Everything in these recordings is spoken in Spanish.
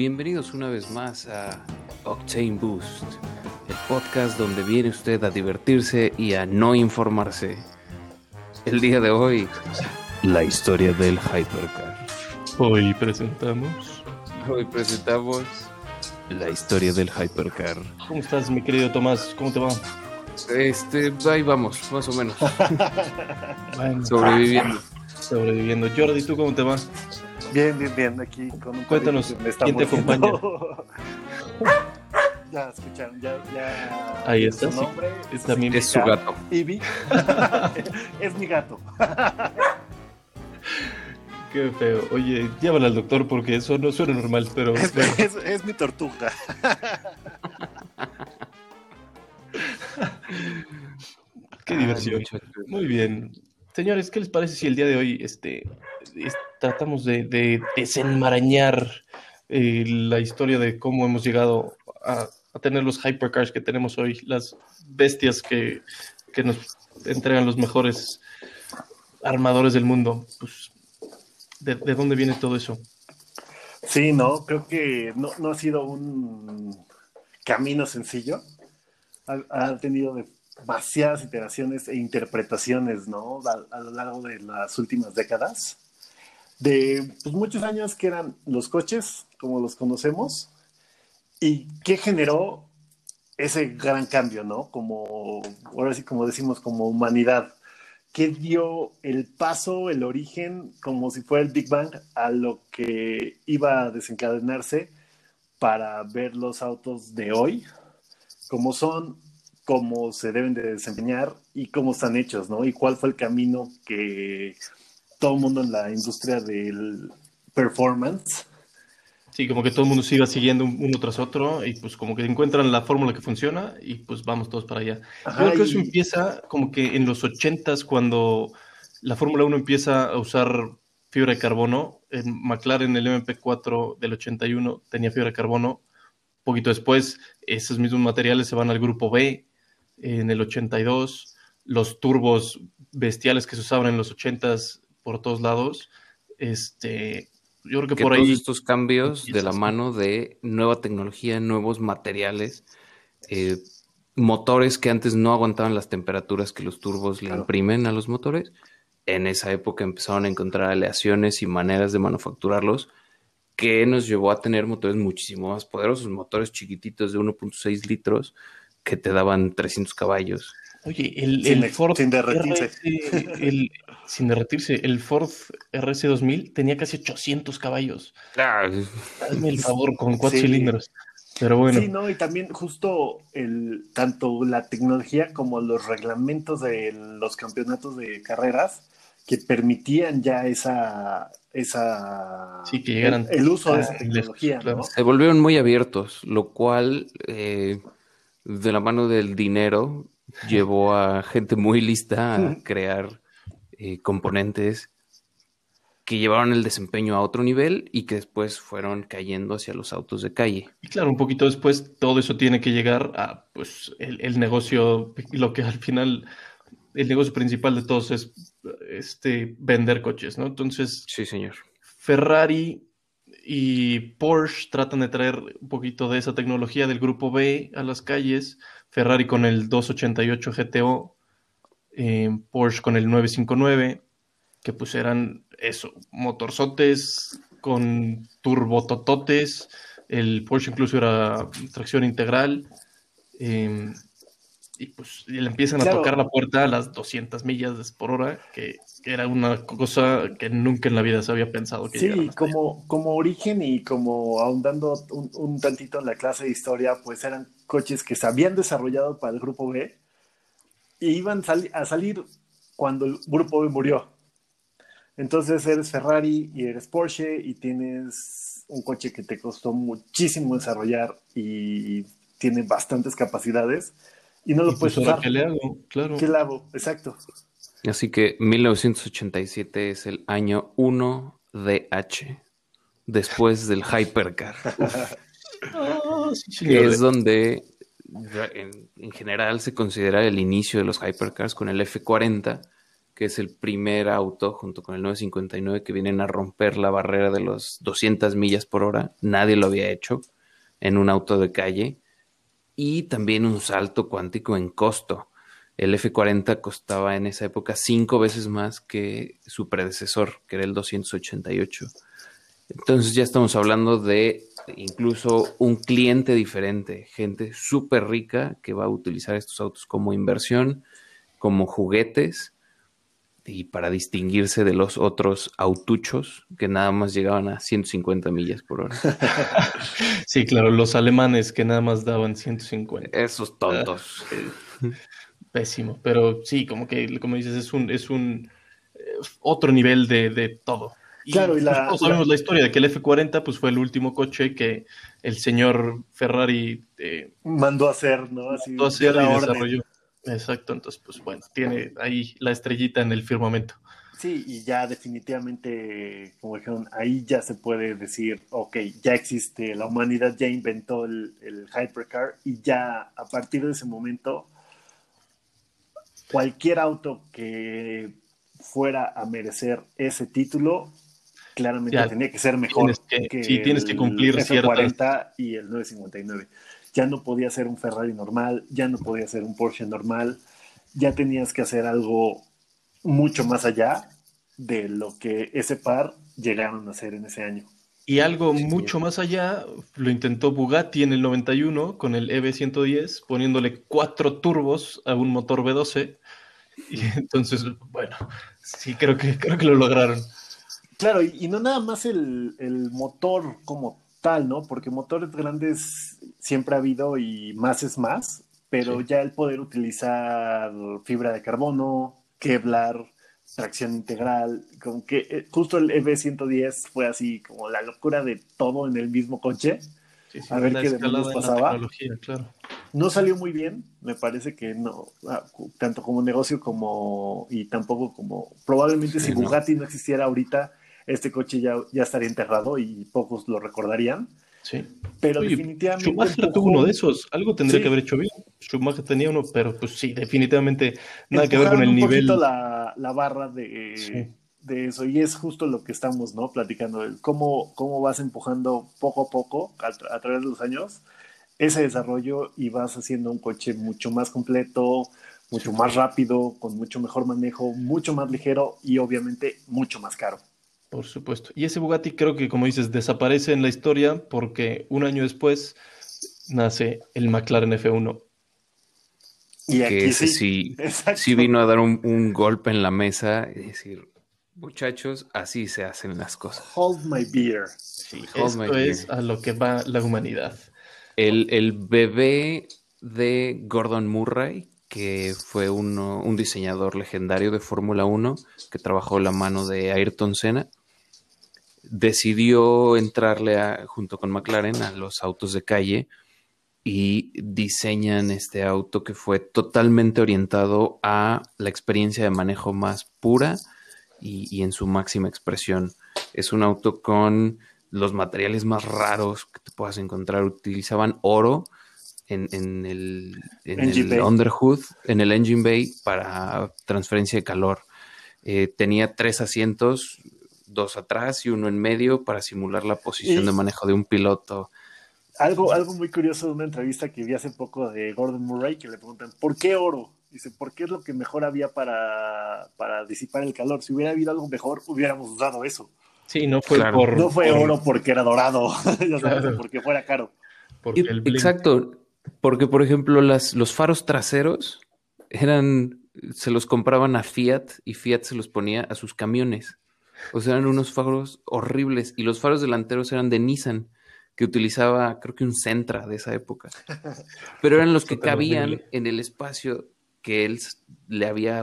Bienvenidos una vez más a Octane Boost, el podcast donde viene usted a divertirse y a no informarse. El día de hoy, la historia del Hypercar. Hoy presentamos. Hoy presentamos la historia del Hypercar. ¿Cómo estás, mi querido Tomás? ¿Cómo te va? Este, ahí vamos, más o menos. Bueno, Sobreviviendo. sobreviviendo. Jordi, ¿tú cómo te va? Bien, bien, bien. Aquí con un Cuéntanos, me está ¿quién te mordiendo. ya escucharon, ya, ya. Ahí su está, sí. nombre Es también Es su gato. Ivy. es mi gato. Qué feo. Oye, llévala al doctor porque eso no suena normal, pero Es, bueno, es- es mi tortuga. qué diversión. Muy bien. Señores, ¿qué les parece si el día de hoy este, es- tratamos de, de desenmarañar eh, la historia de cómo hemos llegado a, tener los hypercars que tenemos hoy, las bestias que, que nos entregan los mejores armadores del mundo? Pues, ¿de, de dónde viene todo eso? Sí, no, creo que no, no ha sido un camino sencillo. Ha, ha tenido demasiadas iteraciones e interpretaciones, ¿no? A lo largo de las últimas décadas. De pues, muchos años que eran los coches, como los conocemos, y qué generó ese gran cambio, ¿no? Como, ahora sí, como decimos, como humanidad. ¿Qué dio el paso, el origen, como si fuera el Big Bang, a lo que iba a desencadenarse para ver los autos de hoy, cómo son, cómo se deben de desempeñar y cómo están hechos, ¿no? Y cuál fue el camino que todo el mundo en la industria del performance Sí, como que todo el mundo siga siguiendo un- uno tras otro y pues como que encuentran la fórmula que funciona y pues vamos todos para allá. Yo creo que y- eso empieza como que en los 80s cuando la Fórmula 1 empieza a usar fibra de carbono. En McLaren el MP4 del 81 tenía fibra de carbono. Un poquito después esos mismos materiales se van al grupo B en el 82. Los turbos bestiales que se usaban en los 80s por todos lados. Este, yo creo que, que por todos ahí estos cambios de la mano de nueva tecnología, nuevos materiales, eh, motores que antes no aguantaban las temperaturas que los turbos le imprimen a los motores. En esa época empezaron a encontrar aleaciones y maneras de manufacturarlos que nos llevó a tener motores muchísimo más poderosos, motores chiquititos de 1.6 litros que te daban 300 caballos. Oye, el, Sin el Ford sin derretirse. RS, el- sin derretirse, el Ford RS 2000 tenía casi 800 caballos. Hazme el favor, con cuatro Sí. cilindros. Pero bueno, Sí, no, y también justo el, tanto la tecnología como los reglamentos de los campeonatos de carreras que permitían ya esa, esa Sí, que llegaran el, el uso de esa tecnología, claro. ¿no? se volvieron muy abiertos, lo cual eh, de la mano del dinero llevó a gente muy lista a crear eh, componentes que llevaron el desempeño a otro nivel y que después fueron cayendo hacia los autos de calle. y claro, un poquito después todo eso tiene que llegar a pues el, el negocio, lo que al final, el negocio principal de todos es este vender coches, ¿no? Entonces, Sí, señor. Ferrari y Porsche tratan de traer un poquito de esa tecnología del grupo B a las calles. Ferrari con el 288 GTO, eh, Porsche con el 959, que pues eran eso, motorzotes con turbotototes. El Porsche incluso era tracción integral. eh, y pues y le empiezan a tocar la puerta a las 200 millas por hora, que, que era una cosa que nunca en la vida se había pensado que Sí, como, como origen y como ahondando un, un tantito en la clase de historia, pues eran coches que se habían desarrollado para el grupo B y iban sali- a salir cuando el grupo B murió. Entonces eres Ferrari y eres Porsche y tienes un coche que te costó muchísimo desarrollar y tiene bastantes capacidades y no lo Y puedes pues, ¿ahora usar. ¿Qué le hago? Claro. ¿Qué le hago? Exacto. Así que 1987 es el año 1 de H, después del Hypercar. Sí, señor. es donde en, en general se considera el inicio de los hypercars con el F40, que es el primer auto junto con el 959 que vienen a romper la barrera de los 200 millas por hora. Nadie lo había hecho en un auto de calle. Y también un salto cuántico en costo. El F40 costaba en esa época cinco veces más que su predecesor, que era el 288. Entonces ya estamos hablando de incluso un cliente diferente, gente súper rica que va a utilizar estos autos como inversión, como juguetes y para distinguirse de los otros autuchos que nada más llegaban a 150 millas por hora. Sí, claro, los alemanes que nada más daban 150. Esos tontos. Pésimo, pero sí, como que, como dices, es un, es un eh, otro nivel de, de todo. Claro, y la, todos sabemos la... historia de que el F40 pues, fue el último coche que el señor Ferrari eh, mandó a hacer, ¿no? Así, mandó a hacer y desarrolló. Exacto, entonces, pues bueno, tiene ahí la estrellita en el firmamento. Sí, y ya definitivamente, como dijeron, ahí ya se puede decir, ok, ya existe, la humanidad ya inventó el, el hypercar y ya a partir de ese momento, cualquier auto que fuera a merecer ese título, claramente ya, tenía que ser mejor que, que sí, tienes que cumplir el F40 y el 959 ya no podía ser un Ferrari normal, ya no podía ser un Porsche normal, ya tenías que hacer algo mucho más allá de lo que ese par llegaron a hacer en ese año. Y algo sí, mucho sí. más allá lo intentó Bugatti en el 91 con el EV110, poniéndole cuatro turbos a un motor V12. Y entonces, bueno, sí, creo que, creo que lo lograron. Claro, y, y no nada más el, el motor como tal, ¿no? Porque motores grandes siempre ha habido y más es más, pero sí. ya el poder utilizar fibra de carbono, Kevlar, tracción integral, como que eh, justo el EV110 fue así como la locura de todo en el mismo coche. Sí, sí, a ver qué demonios pasaba. Claro. No salió muy bien, me parece que no, ah, tanto como negocio como y tampoco como probablemente sí, si Bugatti no. no existiera ahorita, este coche ya, ya estaría enterrado y pocos lo recordarían. Sí. Pero Oye, definitivamente. Schumacher empujó... tuvo uno de esos. Algo tendría sí. que haber hecho bien. Schumacher tenía uno, pero pues sí, definitivamente nada que ver con el un nivel. La, la barra de, sí. de eso. Y es justo lo que estamos ¿no? platicando. Cómo, cómo vas empujando poco a poco a, tra a través de los años ese desarrollo y vas haciendo un coche mucho más completo, mucho más rápido, con mucho mejor manejo, mucho más ligero y obviamente mucho más caro. Por supuesto. Y ese Bugatti creo que, como dices, desaparece en la historia porque un año después nace el McLaren F1. Y aquí que ese sí, sí, vino a dar un, un, golpe en la mesa y decir, muchachos, así se hacen las cosas. Hold my beer. Sí, Hold esto my es beer. a lo que va la humanidad. El, el bebé de Gordon Murray, que fue uno, un diseñador legendario de Fórmula 1, que trabajó la mano de Ayrton Senna, decidió entrarle a, junto con McLaren a los autos de calle y diseñan este auto que fue totalmente orientado a la experiencia de manejo más pura y, y, en su máxima expresión. Es un auto con los materiales más raros que te puedas encontrar. Utilizaban oro en, en el, en el underhood, en el engine bay para transferencia de calor. Eh, tenía tres asientos dos atrás y uno en medio para simular la posición y de manejo de un piloto. Algo, algo muy curioso de una entrevista que vi hace poco de Gordon Murray, que le preguntan, ¿por qué oro? Dice, porque es lo que mejor había para, para disipar el calor. Si hubiera habido algo mejor, hubiéramos usado eso. Sí, no fue claro. por... No fue por... oro porque era dorado, claro. porque fuera caro. Porque el Exacto, porque por ejemplo las, los faros traseros eran, se los compraban a Fiat y Fiat se los ponía a sus camiones. O sea, eran unos faros horribles. Y los faros delanteros eran de Nissan, que utilizaba, creo que un Sentra de esa época. Pero eran los que cabían en el espacio que él le había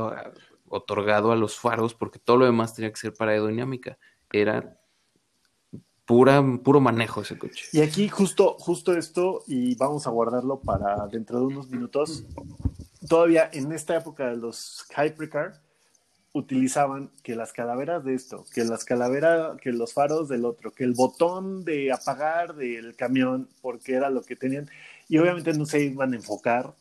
otorgado a los faros, porque todo lo demás tenía que ser para aerodinámica. Era pura, puro manejo ese coche. Y aquí justo, justo esto, y vamos a guardarlo para dentro de unos minutos. Todavía en esta época de los Hypercar, utilizaban que las calaveras de esto, que las calaveras, que los faros del otro, que el botón de apagar del camión, porque era lo que tenían, y obviamente no se iban a enfocar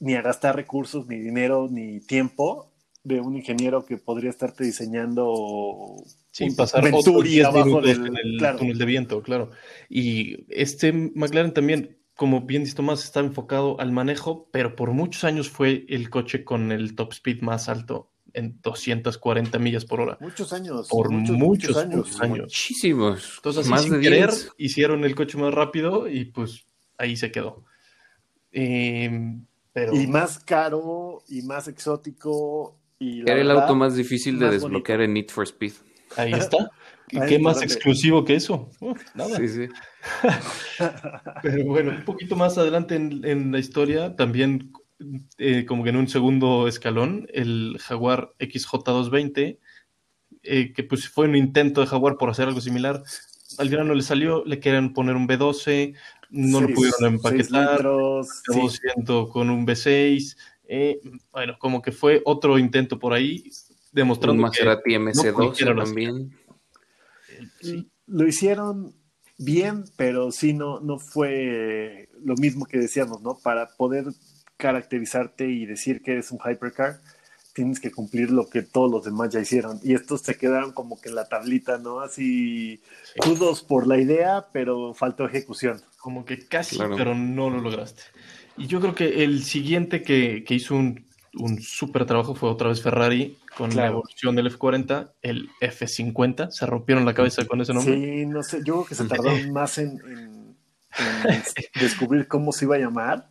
ni a gastar recursos, ni dinero, ni tiempo de un ingeniero que podría estarte diseñando Sí, un pasar otros 10 abajo minutos del- en el claro. túnel de viento, claro. Y este McLaren también, como bien dice Tomás, está enfocado al manejo, pero por muchos años fue el coche con el top speed más alto en 240 millas por hora. muchos años. Por muchos, muchos años. Muchísimos. Entonces, así más sin de querer, 10. hicieron el coche más rápido y pues ahí se quedó. Eh, pero Y más caro y más exótico. Y la Era el auto más difícil de más desbloquear en Need for Speed. ahí está. ¿Qué Ahí más exclusivo que eso? Nada. Sí, sí. Pero bueno, un poquito más adelante en, en la historia, también eh, como que en un segundo escalón, el Jaguar XJ220, eh, que pues fue un intento de Jaguar por hacer algo similar. Al final no le salió, le querían poner un B12, no lo pudieron empaquetar, acabó sí. siendo con un B6. eh, bueno, como que fue otro intento por ahí, Un demostrando que Maserati MC12 cualquiera lo hacía. también. sí, Lo hicieron bien, pero sí no, no fue lo mismo que decíamos, ¿no? Para poder caracterizarte y decir que eres un hypercar, tienes que cumplir lo que todos los demás ya hicieron. Y estos se quedaron como que en la tablita, ¿no? Así, Sí. kudos por la idea, pero faltó ejecución. como que casi, Claro. pero no lo lograste. Y yo creo que el siguiente que, que hizo un, un súper trabajo fue otra vez Ferrari con la evolución del F40, el F50. Se rompieron la cabeza con ese nombre. Sí, no sé, yo creo que se tardaron más en, en- en descubrir cómo se iba a llamar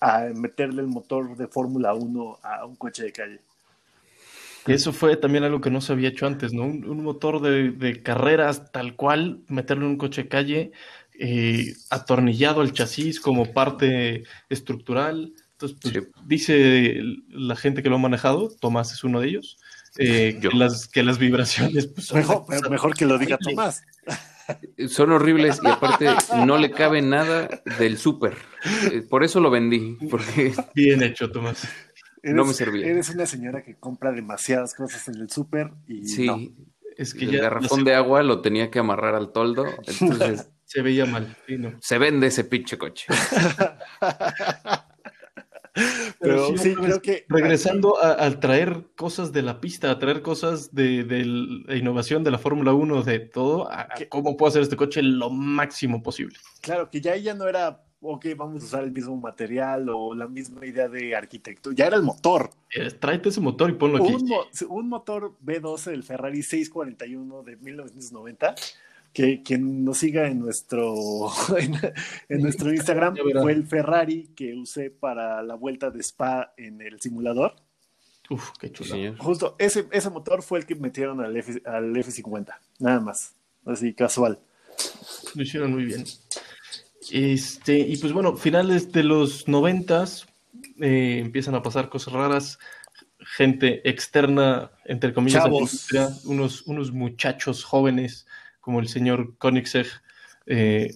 a meterle el motor de Fórmula 1 a un coche de calle. Eso fue también algo que no se había hecho antes, ¿no? Un, un motor de, de carreras tal cual, meterlo en un coche de calle, eh, atornillado al chasis como parte estructural. Entonces, pues, Sí. dice la gente que lo ha manejado, Tomás es uno de ellos, eh, que, las, que las vibraciones pues, son Mejor, que lo diga. Tomás. Son horribles y aparte no le cabe nada del súper. Eh, Por eso lo vendí, porque Bien hecho, Tomás. No me servía. Eres una señora que compra demasiadas cosas en el súper y sí, no. Es que el ya garrafón de agua lo tenía que amarrar al toldo, entonces se veía mal. sí, no. se vende ese pinche coche. Pero sí, creo que Regresando a, al traer cosas de la pista, a traer cosas de, de la innovación de la Fórmula 1, de todo, a, cómo puedo hacer este coche lo máximo posible. Claro, que ya ella no era, ok, vamos a usar el mismo material o la misma idea de arquitectura, ya era el motor. Eh, tráete ese motor y ponlo aquí. Un, mo- un motor B12 del Ferrari 641 de 1990, que quien nos siga en nuestro, en, en nuestro Instagram fue el Ferrari que usé para la vuelta de Spa en el simulador. Uf, qué chulo. Justo ese, ese motor fue el que metieron al, F, al F50, nada más, así casual. Lo hicieron muy bien. Este, y pues bueno, finales de los noventas eh, empiezan a pasar cosas raras. Gente externa, entre comillas, unos, unos muchachos jóvenes como el señor Koenigsegg. eh,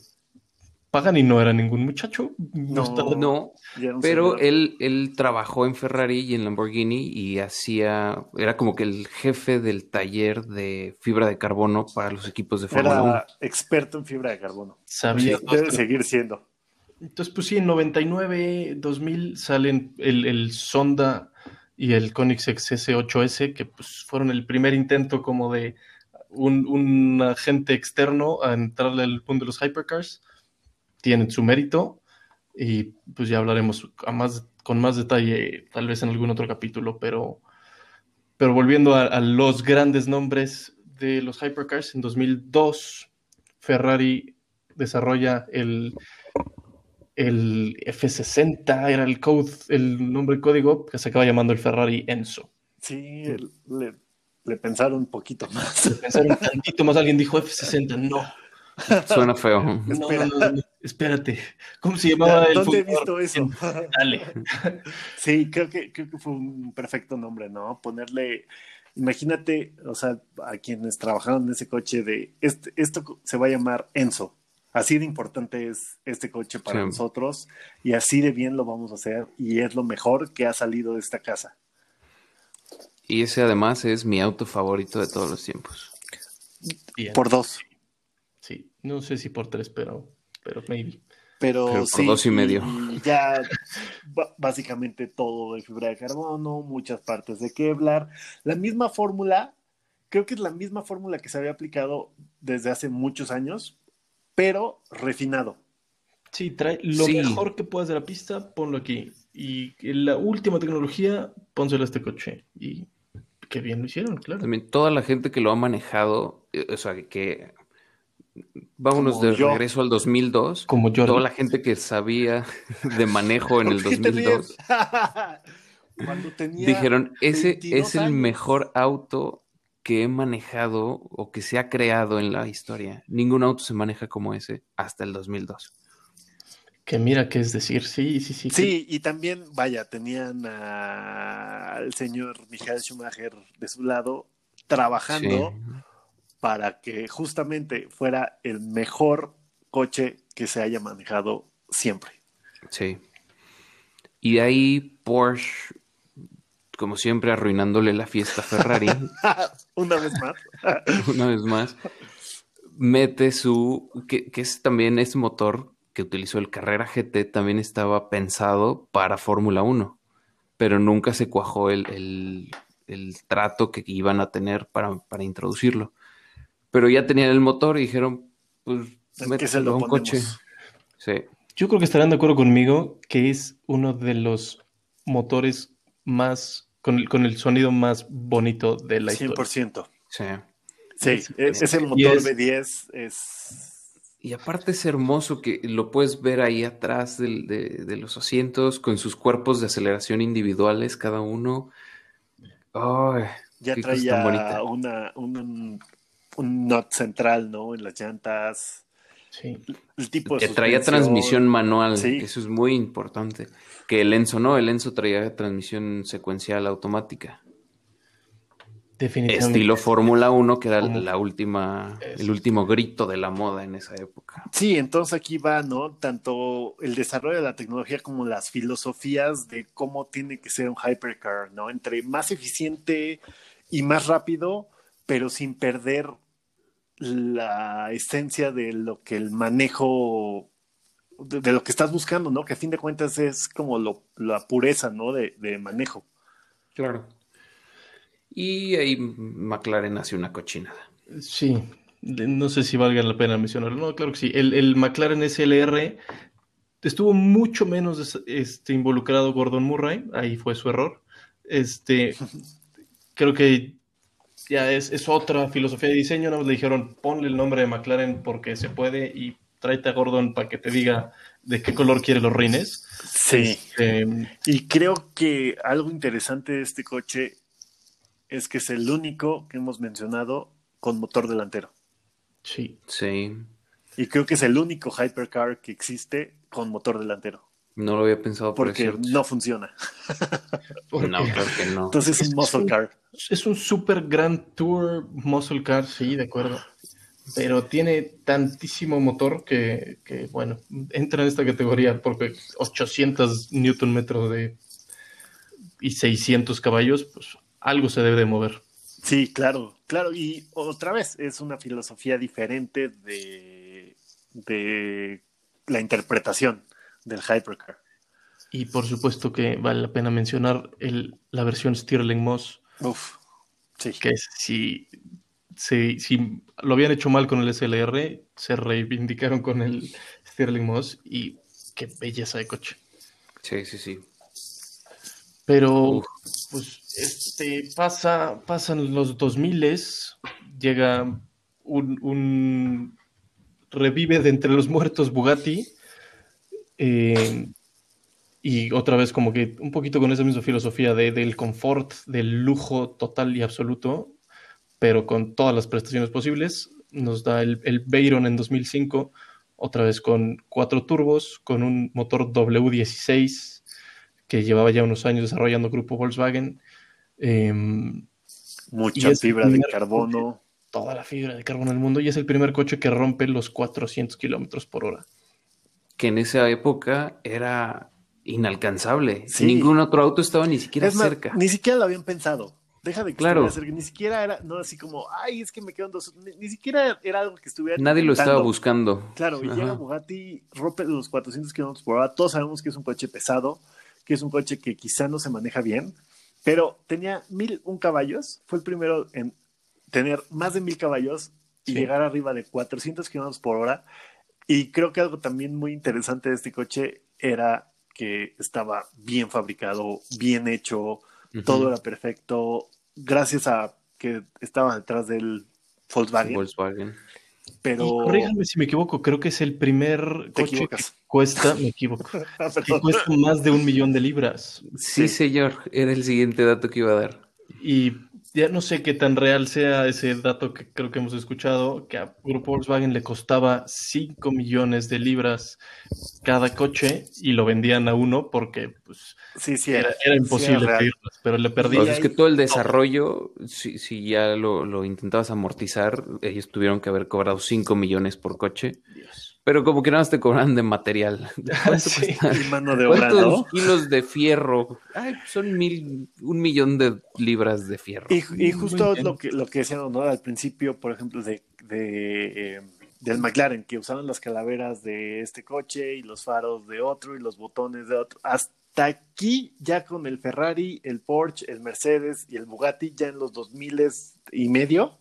Pagani no era ningún muchacho. No. estaba- No, pero él, él trabajó en Ferrari y en Lamborghini y hacía, era como que el jefe del taller de fibra de carbono para los equipos de Fórmula 1. era experto en fibra de carbono. sabía Sí, debe seguir siendo. Entonces, pues sí, en 99, 2000 salen el, el Sonda y el Koenigsegg CS8S, que pues fueron el primer intento como de un, un agente externo a entrarle al mundo de los hypercars. Tienen su mérito y pues ya hablaremos a más, con más detalle tal vez en algún otro capítulo, pero, pero volviendo a, los grandes nombres de los hypercars, en 2002 Ferrari desarrolla el el F60 era el code, el nombre código que se acaba llamando el Ferrari Enzo. Sí, le, le pensaron un poquito más. Pensaron un tantito más, alguien dijo F60, no, Suena feo. no, Espera. no, no, no, espérate. ¿Cómo se llamaba el ¿Dónde he visto eso? Dale. Sí, creo que, creo que fue un perfecto nombre, ¿no? Ponerle, imagínate, o sea, a quienes trabajaron en ese coche de, este, esto se va a llamar Enzo. Así de importante es este coche para Sí. nosotros y así de bien lo vamos a hacer y es lo mejor que ha salido de esta casa. Y ese además es mi auto favorito de todos los tiempos. Bien. Por dos. Sí, no sé si por tres, pero, pero maybe. Pero, Pero por sí, dos y medio. y ya básicamente todo de fibra de carbono, muchas partes de Kevlar. La misma fórmula, creo que es la misma fórmula que se había aplicado desde hace muchos años, pero refinado. Sí, trae lo Sí. mejor que puedas de la pista, ponlo aquí. Y la última tecnología, pónselo a este coche. Y qué bien lo hicieron, claro. También toda la gente que lo ha manejado, eh, o sea, que vámonos Como de yo. regreso al 2002. Como Jordi. Toda la gente que sabía de manejo en el ¿Por qué te 2002 ríes? Cuando tenía dijeron, ese 22 es el años". mejor auto que he manejado o que se ha creado en la historia. Ningún auto se maneja como ese hasta el 2002. Que mira qué es decir, sí, sí, sí. Sí, y también, vaya, tenían a- al señor Michael Schumacher de su lado trabajando Sí. para que justamente fuera el mejor coche que se haya manejado siempre. Sí. Y de ahí Porsche, como siempre, arruinándole la fiesta a Ferrari, Una vez más. una vez más, mete su, que, que es también ese motor que utilizó el Carrera GT, también estaba pensado para Fórmula 1, pero nunca se cuajó el, el- el trato que iban a tener para, para introducirlo. Pero ya tenían el motor y dijeron, pues, ¿En qué se mételo lo a un coche. Sí. Yo creo que estarán de acuerdo conmigo que es uno de los motores más, con el, con el sonido más bonito de la historia. 100%. Sí. Sí, Es- es- ese y motor es- V10 es... Y aparte es hermoso que lo puedes ver ahí atrás del- de, de los asientos con sus cuerpos de aceleración individuales cada uno. Ay, Ya traía una, un, un nut central, ¿no? En las llantas. Sí. El tipo de que traía transmisión manual, Sí. que eso es muy importante. Que el Enzo no, el Enzo traía transmisión secuencial automática. Definitivamente. Estilo Fórmula 1, que era la última, Eso. el último grito de la moda en esa época. Sí, entonces aquí va, ¿no? Tanto el desarrollo de la tecnología como las filosofías de cómo tiene que ser un hypercar, ¿no? Entre más eficiente y más rápido, pero sin perder la esencia de lo que el manejo, de, de lo que estás buscando, ¿no? Que a fin de cuentas es como lo, la pureza, ¿no? De, de manejo. Claro. Y ahí McLaren hace una cochinada. Sí, no sé si valga la pena mencionarlo. No, claro que sí. El, el McLaren SLR estuvo mucho menos este, involucrado Gordon Murray, ahí fue su error. Este, creo que ya es, es otra filosofía de diseño, ¿no? Le dijeron, ponle el nombre de McLaren porque se puede y tráete a Gordon para que te diga de qué color quiere los rines. Sí. Este, Y creo que algo interesante de este coche es que es el único que hemos mencionado con motor delantero. sí, Sí. Y creo que es el único hypercar que existe con motor delantero. No lo había pensado por Porque no funciona. porque No, creo que no. Entonces es un muscle car. es un super Grand Tour Muscle Car, sí, de acuerdo. Pero tiene tantísimo motor que, que, bueno, entra en esta categoría porque 800 newton metros de y 600 caballos, pues algo se debe de mover. Sí, claro, claro. Y otra vez, es una filosofía diferente de, de la interpretación del hypercar. Y por supuesto que vale la pena mencionar el, la versión Stirling Moss, Uf, sí. que si, si, si lo habían hecho mal con el SLR, se reivindicaron con el Stirling Moss y qué belleza de coche. Sí, sí, sí. Pero Uf. pues este pasa, pasan los 2000 llega un, revive de entre los muertos Bugatti eh, y otra vez como que un poquito con esa misma filosofía de, del confort, del lujo total y absoluto, pero con todas las prestaciones posibles. Nos da el, el Veyron en 2005, otra vez con cuatro turbos, con un motor W16 que llevaba ya unos años desarrollando Grupo Volkswagen. Eh, Mucha fibra de carbono. toda la fibra de carbono del mundo y es el primer coche que rompe los 400 kilómetros por hora. Que en esa época era inalcanzable. Sí. Ningún otro auto estaba ni siquiera Es más, cerca. ni siquiera lo habían pensado. Deja de que Claro. cerca. Ni siquiera era, no así como, ay, es que me quedan dos. Ni, ni siquiera era algo que estuviera. Nadie lo estaba buscando. Claro, y Ajá. llega Bugatti, rompe los 400 kilómetros por hora. Todos sabemos que es un coche pesado, que es un coche que quizá no se maneja bien, pero tenía mil un caballos. Fue el primero en tener más de mil caballos y Sí. llegar arriba de 400 kilómetros por hora. Y creo que algo también muy interesante de este coche era que estaba bien fabricado, bien hecho, todo era perfecto, gracias a que estaba detrás del Volkswagen. Volkswagen. Pero Y corríjame si me equivoco, creo que es el primer te coche que cuesta, me equivoco, Ah, que cuesta más de un millón de libras. Sí, Sí. señor. Era el siguiente dato que iba a dar. Y ya no sé qué tan real sea ese dato que creo que hemos escuchado, que a Grupo Volkswagen le costaba 5 millones de libras cada coche y lo vendían a uno porque pues, Sí, sí, era, era, sí imposible era pedirlas, pero le perdí. Sea, es que todo el desarrollo, si, si ya lo, lo intentabas amortizar, ellos tuvieron que haber cobrado 5 millones por coche. Pero como que nada más te cobran de material. ¿Cuánto Sí. cuesta? Y mano de obra, ¿Cuántos ¿no? kilos de fierro? Ay, son mil, un millón de libras de fierro. Y, y Muy justo lo que, lo que decían ¿no? al principio, por ejemplo, de, de, eh, del McLaren, que usaron las calaveras de este coche y los faros de otro y los botones de otro. Hasta aquí, ya con el Ferrari, el Porsche, el Mercedes y el Bugatti, ya en los 2000 y medio,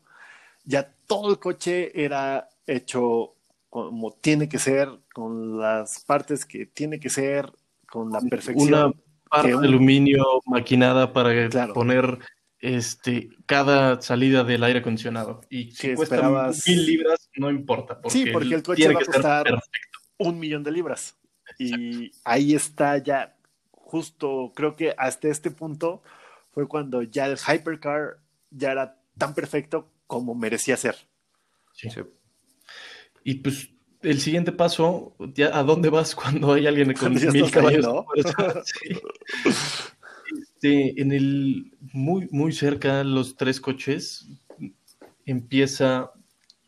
ya todo el coche era hecho como tiene que ser, con las partes que tiene que ser, con la perfección. Una parte de aluminio maquinada para Claro. poner este, cada salida del aire acondicionado. Y si Que cuesta esperabas- mil libras, no importa. Porque Sí, porque el coche tiene va a costar perfecto. un millón de libras. Y ahí está ya, justo creo que hasta este punto fue cuando ya el hypercar ya era tan perfecto como merecía ser. Sí. Sí. Y pues el siguiente paso, ya, ¿a dónde vas cuando hay alguien con mil ahí, caballos? Este, en el muy, muy cerca, los tres coches, empieza,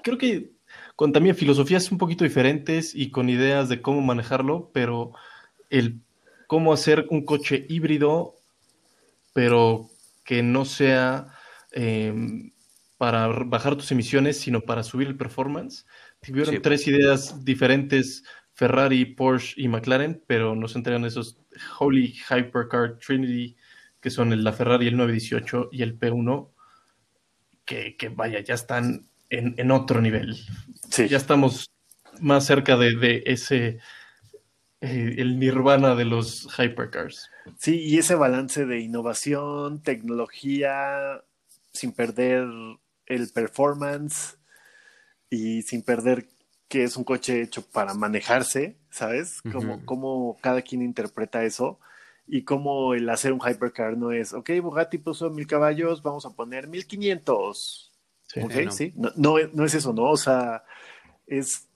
creo que con también filosofías un poquito diferentes y con ideas de cómo manejarlo, pero el cómo hacer un coche híbrido, pero que no sea eh, para bajar tus emisiones, sino para subir el performance. Tuvieron Sí. tres ideas diferentes, Ferrari, Porsche y McLaren, pero nos entregan esos Holy Hypercar Trinity, que son el, la Ferrari, el 918 y el P1, que, que vaya, ya están en, en otro nivel. Sí, Ya estamos más cerca de, de ese, eh, el nirvana de los hypercars. sí, y ese balance de innovación, tecnología, sin perder el performance y sin perder que es un coche hecho para manejarse, ¿sabes? Como, cada quien interpreta eso y como el hacer un hypercar no es, ok, Bugatti puso mil caballos, vamos a poner 1500. Sí. Ok, no. sí. No, no, no es eso, ¿no? O sea, es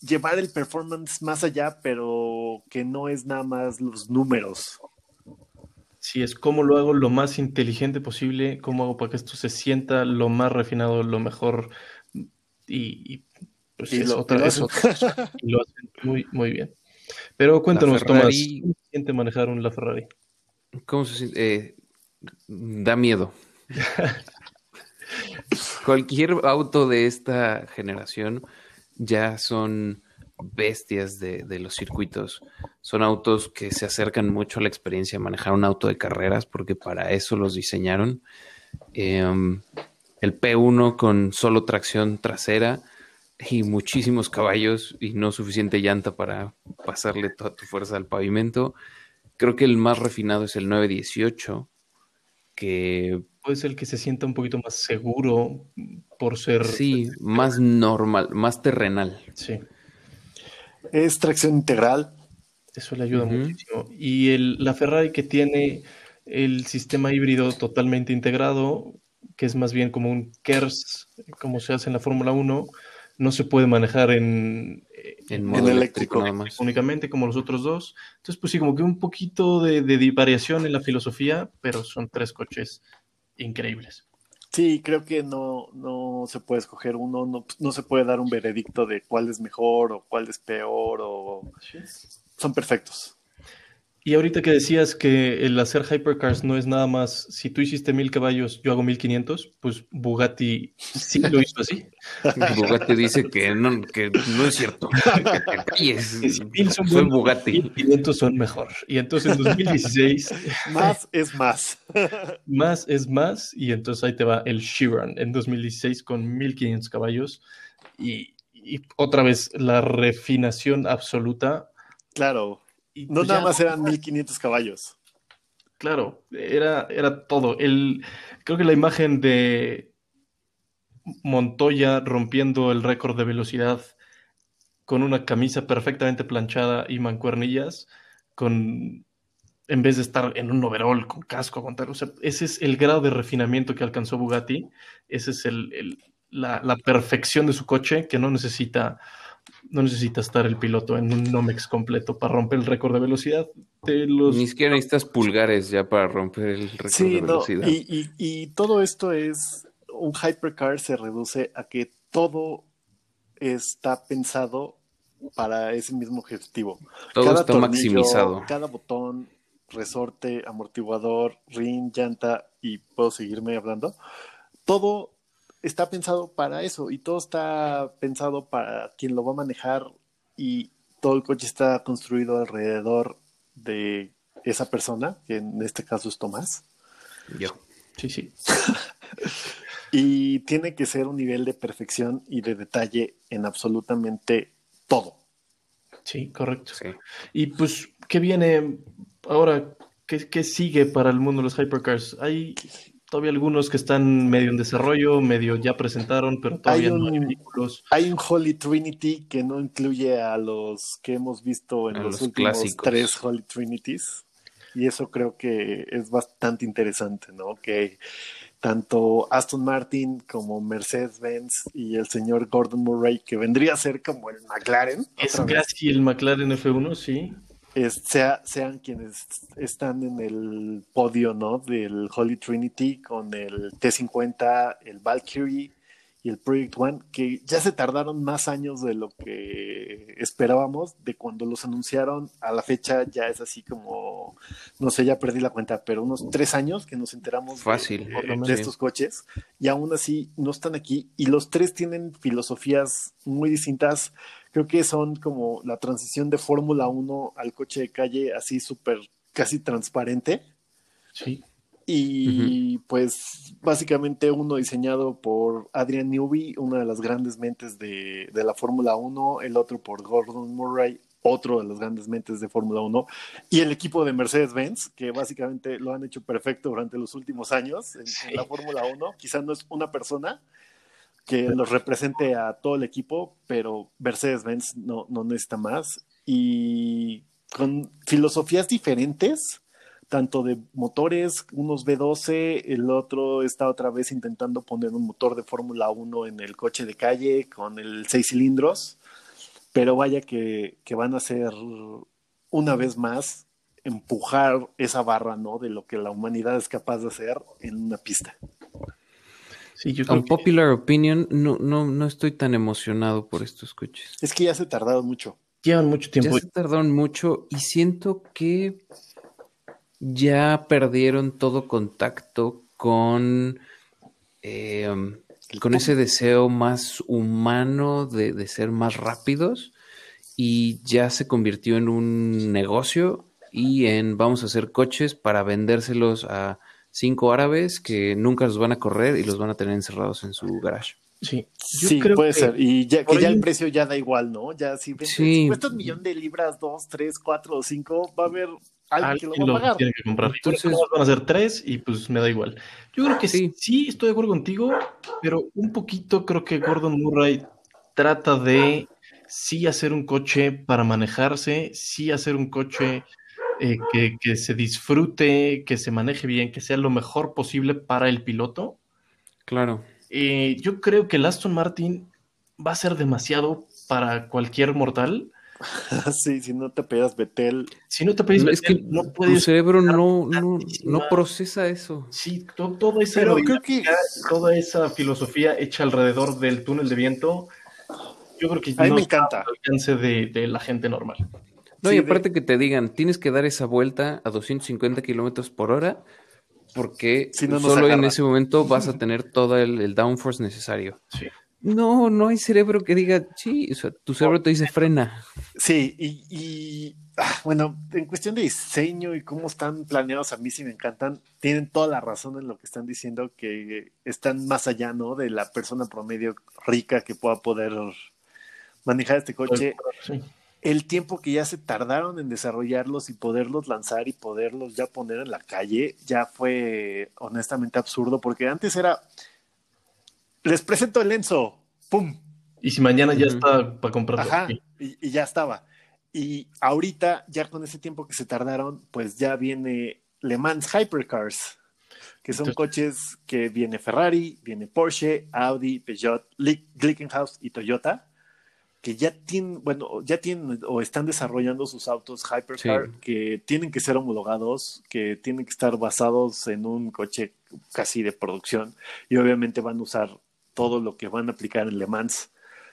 llevar el performance más allá, pero que no es nada más los números. Sí, es cómo lo hago lo más inteligente posible, cómo hago para que esto se sienta lo más refinado, lo mejor. Y, y, pues Y es lo- otra lo hacen. y lo hacen muy, muy bien. Pero cuéntanos, La Tomás, Ferrari- ¿cómo se siente manejar un LaFerrari? ¿Cómo se siente? Eh, da miedo. Cualquier auto de esta generación ya son bestias de, de los circuitos. Son autos que se acercan mucho a la experiencia de manejar un auto de carreras porque para eso los diseñaron. Em, el P1 con solo tracción trasera y muchísimos caballos y no suficiente llanta para pasarle toda tu fuerza al pavimento. Creo que el más refinado es el 918, que Puede ser el que se sienta un poquito más seguro por ser. sí, más normal, más terrenal. Sí, Es tracción integral. eso le ayuda muchísimo. Y el, la Ferrari que tiene el sistema híbrido totalmente integrado, que es más bien como un KERS, como se hace en la Fórmula 1, no se puede manejar en, En En modo eléctrico únicamente como los otros dos. Entonces, pues sí, como que un poquito de, de variación en la filosofía, pero son tres coches increíbles. Sí, creo que no, no se puede escoger uno, no, no se puede dar un veredicto de cuál es mejor o cuál es peor, o son perfectos. Y ahorita que decías que el hacer hypercars no es nada más, si tú hiciste mil caballos, yo hago mil quinientos, pues Bugatti sí lo hizo así. Bugatti dice que no, que no es cierto. Que si mil son Fue Bugatti. Mil quinientos son mejor. Y entonces en 2016... más es más. más es más. Y entonces ahí te va el Chiron en 2016 con 1500 caballos. Y, y otra vez la refinación absoluta. Claro no pues nada más eran 1500 caballos. Claro, era, era todo. El, creo que la imagen de Montoya rompiendo el récord de velocidad con una camisa perfectamente planchada y mancuernillas, con en vez de estar en un overall con casco, con o sea, ese es el grado de refinamiento que alcanzó Bugatti, ese es el, la, la, perfección de su coche que no necesita no necesita estar el piloto en un Nomex completo para romper el récord de velocidad. De los... Ni siquiera necesitas pulgares ya para romper el récord de velocidad. y, todo esto es, un hypercar se reduce a que todo está pensado para ese mismo objetivo. Todo está maximizado. Cada botón, resorte, amortiguador, ring, llanta y puedo seguirme hablando. Todo está pensado para eso y todo está pensado para quien lo va a manejar y todo el coche está construido alrededor de esa persona, que en este caso es Tomás. Yo. Sí, sí. y tiene que ser un nivel de perfección y de detalle en absolutamente todo. Sí, correcto. Y pues, ¿qué viene ahora? ¿Qué, ¿Qué, sigue para el mundo de los hypercars? Hay todavía algunos que están medio en desarrollo, medio ya presentaron, pero todavía no hay vehículos. Hay un Holy Trinity que no incluye a los que hemos visto en los, últimos tres Holy Trinities. Y eso creo que es bastante interesante, ¿no? Que tanto Aston Martin como Mercedes-Benz y el señor Gordon Murray, que vendría a ser como el McLaren. Es casi el McLaren F1, sí sea, sean quienes están en el podio ¿no? del Holy Trinity con el T50, el Valkyrie y el Project One, que ya se tardaron más años de lo que esperábamos, de cuando los anunciaron a la fecha ya es así como, no sé, ya perdí la cuenta, pero unos tres años que nos enteramos Fácil, de, estos coches, y aún así no están aquí, y los tres tienen filosofías muy distintas creo que son como la transición de Fórmula 1 al coche de calle así súper casi transparente. Sí. Y pues básicamente uno diseñado por Adrian Newby, una de las grandes mentes de, de la Fórmula 1, el otro por Gordon Murray, otro de las grandes mentes de Fórmula 1, y el equipo de Mercedes-Benz, que básicamente lo han hecho perfecto durante los últimos años en la Fórmula 1. Quizás no es una persona, que los represente a todo el equipo, pero Mercedes-Benz no, no necesita más. Y con filosofías diferentes, tanto de motores, unos B12, el otro está otra vez intentando poner un motor de Fórmula 1 en el coche de calle con el seis cilindros, pero vaya que, que van a ser una vez más empujar esa barra, ¿no? De lo que la humanidad es capaz de hacer en una pista. Sí, popular opinion, no, no, no estoy tan emocionado por estos coches. Es que ya se tardaron mucho. Llevan mucho tiempo. Ya se tardaron mucho y siento que ya perdieron todo contacto con, em, con ese deseo más humano de, de ser más rápidos y ya se convirtió en un negocio y en vamos a hacer coches para vendérselos a cinco árabes que nunca los van a correr y los van a tener encerrados en su garage. Sí, sí puede ser. Y ya, que ya el precio ya da igual, ¿no? Ya si, sí. cuesta un millón de libras, dos, tres, cuatro o cinco, va a haber alguien que lo va a pagar. Tiene que comprar. Entonces van a ser tres y pues me da igual. Yo creo que sí. sí, estoy de acuerdo contigo, pero un poquito creo que Gordon Murray trata de sí hacer un coche para manejarse, sí hacer un coche eh, que, se disfrute, que se maneje bien, que sea lo mejor posible para el piloto. Claro. Eh, yo creo que el Aston Martin va a ser demasiado para cualquier mortal. Sí, si no te pegas Betel. Si no te pegas Betel, es que no puedes. Tu cerebro no, no, procesa eso. Sí, todo, esa toda esa filosofía hecha alrededor del túnel de viento, yo creo que a mí me encanta. alcance de, de la gente normal. No, Sí, y de- aparte que te digan, tienes que dar esa vuelta a 250 kilómetros por hora, porque Si no, nos solo en ese momento vas a tener todo el, el downforce necesario. Sí. No, no hay cerebro que diga, sí, o sea, tu cerebro te dice frena. Sí, y, y, ah, bueno, en cuestión de diseño y cómo están planeados, a mí sí me encantan. Tienen toda la razón en lo que están diciendo, que están más allá, ¿no? De la persona promedio rica que pueda poder manejar este coche. Sí. El tiempo que ya se tardaron en desarrollarlos y poderlos lanzar y poderlos ya poner en la calle, ya fue honestamente absurdo, porque antes era, les presento el Enzo, ¡pum! Y si mañana ya está para comprarlo. Ajá, y, y ya estaba. Y ahorita, ya con ese tiempo que se tardaron, pues ya viene Le Mans Hypercars, que son Entonces- coches que viene Ferrari, viene Porsche, Audi, Peugeot, Glick- Glickenhaus y Toyota, que ya tienen, bueno, ya tienen o están desarrollando sus autos Hypercar, Sí. que tienen que ser homologados, que tienen que estar basados en un coche casi de producción y obviamente van a usar todo lo que van a aplicar en Le Mans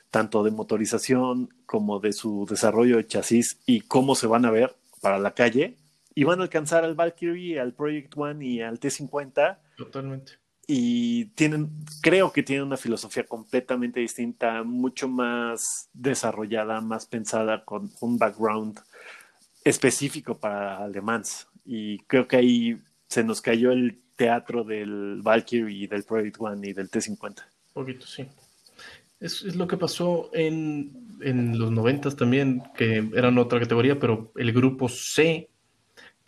tanto de motorización como de su desarrollo de chasis y cómo se van a ver para la calle. Y van a alcanzar al Valkyrie, al Project One y al T50. Totalmente. Y tienen, creo que tienen una filosofía completamente distinta, mucho más desarrollada, más pensada, con un background específico para alemanes. Y creo que ahí se nos cayó el teatro del Valkyrie y del Project One y del T50. poquito, sí. Es, es lo que pasó en, en los noventas también, que eran otra categoría, pero el grupo C,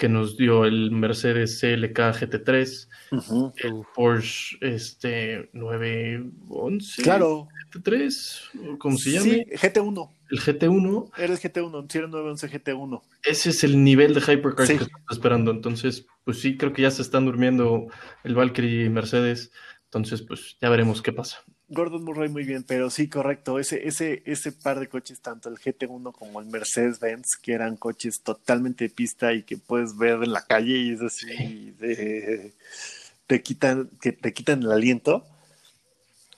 que nos dio el Mercedes CLK GT3, Ujú. el Uf. Porsche este 911 Claro. GT3, ¿cómo se llama? Sí, GT1. El GT1, Era el GT1, sí, era el 911 GT1. ese es el nivel de Hypercar Sí. que estamos esperando. Entonces, pues sí, creo que ya se están durmiendo el Valkyrie y Mercedes. Entonces, pues ya veremos qué pasa. Gordon Murray muy bien, pero sí, correcto. Ese, ese, ese par de coches, tanto el GT1 como el Mercedes-Benz, que eran coches totalmente de pista y que puedes ver en la calle y es así, de- te quitan, que te quitan el aliento.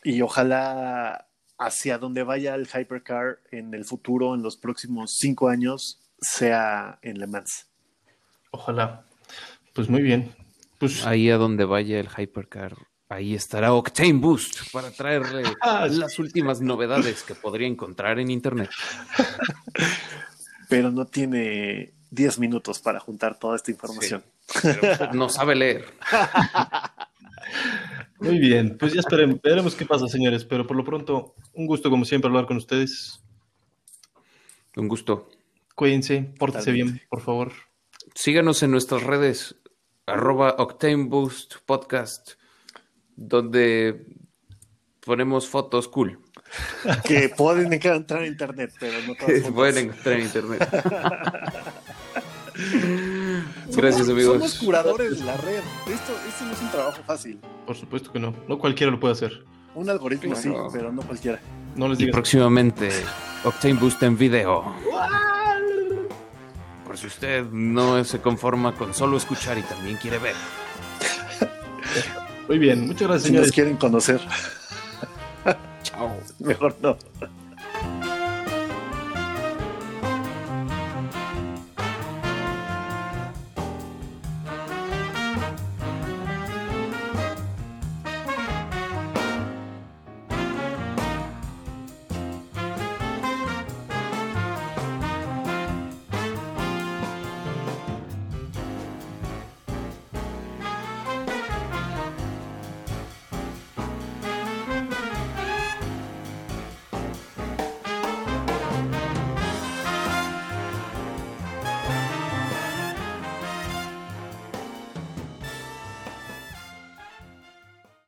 Y ojalá hacia donde vaya el Hypercar en el futuro, en los próximos cinco años, sea en Le Mans. Ojalá. Pues muy bien. Pues Ahí a donde vaya el Hypercar, ahí estará Octane Boost para traerle Ah, las últimas novedades que podría encontrar en internet. Pero no tiene 10 minutos para juntar toda esta información. Pero no sabe leer. muy bien. Pues ya esperemos, veremos qué pasa, señores. Pero por lo pronto, un gusto como siempre hablar con ustedes. Un gusto. Cuídense, pórtense bien, por favor. Síganos en nuestras redes, arroba Octane Boost Podcast, donde ponemos fotos cool. que pueden entrar a internet, pero no todas. Pueden encontrar en internet. Gracias, Somos- amigos. Somos curadores de la red. Esto, esto no es un trabajo fácil. Por supuesto que no. No cualquiera lo puede hacer. Un algoritmo sí, pero no cualquiera. No les Y digas. próximamente, Octane Boost en video. Por si usted no se conforma con solo escuchar y también quiere ver. Muy bien. Muchas gracias, Si nos señores. quieren conocer, Chao. mejor no.